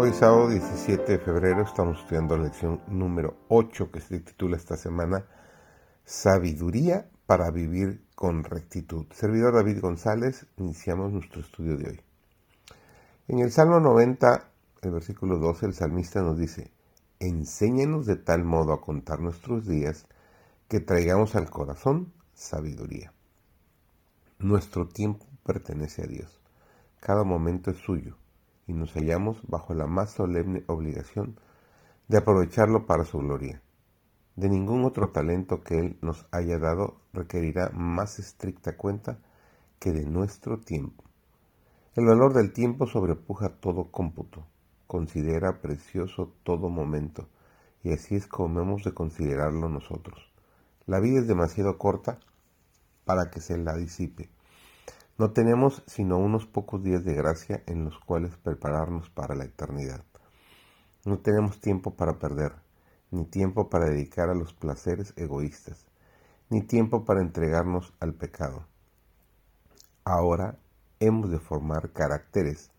Hoy sábado 17 de febrero estamos estudiando la lección número 8 que se titula esta semana Sabiduría para vivir con rectitud. Servidor David González, iniciamos nuestro estudio de hoy. En el Salmo 90, el versículo 12, el salmista nos dice, Enséñanos de tal modo a contar nuestros días que traigamos al corazón sabiduría. Nuestro tiempo pertenece a Dios. Cada momento es suyo y nos hallamos bajo la más solemne obligación de aprovecharlo para su gloria. De ningún otro talento que Él nos haya dado requerirá más estricta cuenta que de nuestro tiempo. El valor del tiempo sobrepuja todo cómputo, considera precioso todo momento, y así es como hemos de considerarlo nosotros. La vida es demasiado corta para que se la disipe. No tenemos sino unos pocos días de gracia en los cuales prepararnos para la eternidad. No tenemos tiempo para perder, ni tiempo para dedicar a los placeres egoístas, ni tiempo para entregarnos al pecado. Ahora hemos de formar caracteres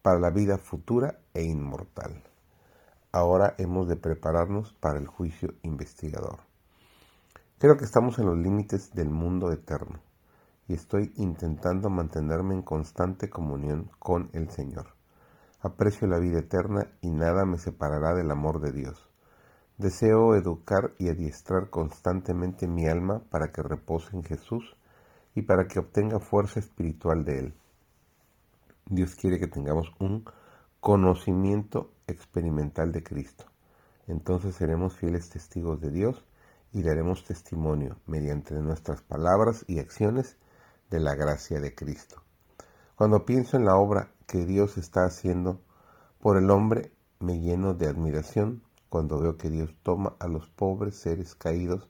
para la vida futura e inmortal. Ahora hemos de prepararnos para el juicio investigador. Creo que estamos en los límites del mundo eterno estoy intentando mantenerme en constante comunión con el Señor. Aprecio la vida eterna y nada me separará del amor de Dios. Deseo educar y adiestrar constantemente mi alma para que repose en Jesús y para que obtenga fuerza espiritual de Él. Dios quiere que tengamos un conocimiento experimental de Cristo. Entonces seremos fieles testigos de Dios y daremos testimonio mediante nuestras palabras y acciones de la gracia de Cristo. Cuando pienso en la obra que Dios está haciendo por el hombre, me lleno de admiración cuando veo que Dios toma a los pobres seres caídos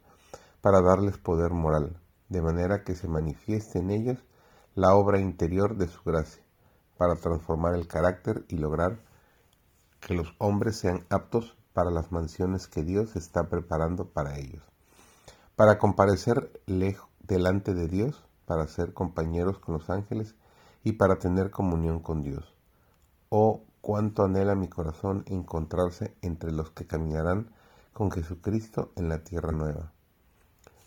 para darles poder moral, de manera que se manifieste en ellos la obra interior de su gracia, para transformar el carácter y lograr que los hombres sean aptos para las mansiones que Dios está preparando para ellos. Para comparecer delante de Dios, para ser compañeros con los ángeles y para tener comunión con Dios. Oh, cuánto anhela mi corazón encontrarse entre los que caminarán con Jesucristo en la tierra nueva.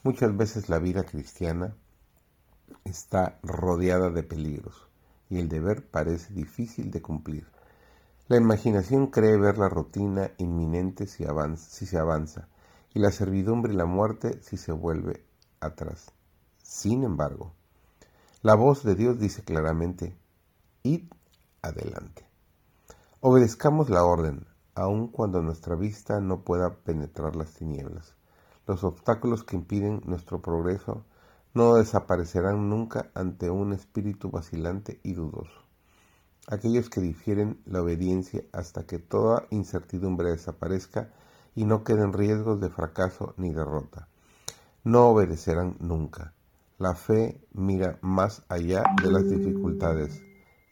Muchas veces la vida cristiana está rodeada de peligros y el deber parece difícil de cumplir. La imaginación cree ver la rutina inminente si, si se avanza y la servidumbre y la muerte si se vuelve atrás. Sin embargo, la voz de Dios dice claramente, id adelante. Obedezcamos la orden, aun cuando nuestra vista no pueda penetrar las tinieblas. Los obstáculos que impiden nuestro progreso no desaparecerán nunca ante un espíritu vacilante y dudoso. Aquellos que difieren la obediencia hasta que toda incertidumbre desaparezca y no queden riesgos de fracaso ni derrota, no obedecerán nunca. La fe mira más allá de las dificultades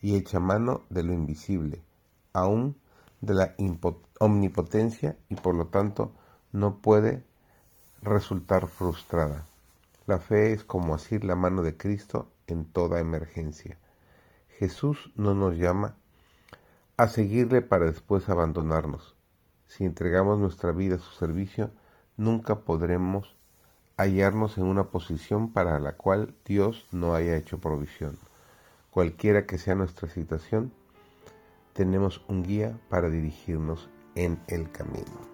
y echa mano de lo invisible, aún de la omnipotencia y por lo tanto no puede resultar frustrada. La fe es como asir la mano de Cristo en toda emergencia. Jesús no nos llama a seguirle para después abandonarnos. Si entregamos nuestra vida a su servicio, nunca podremos hallarnos en una posición para la cual Dios no haya hecho provisión. Cualquiera que sea nuestra situación, tenemos un guía para dirigirnos en el camino.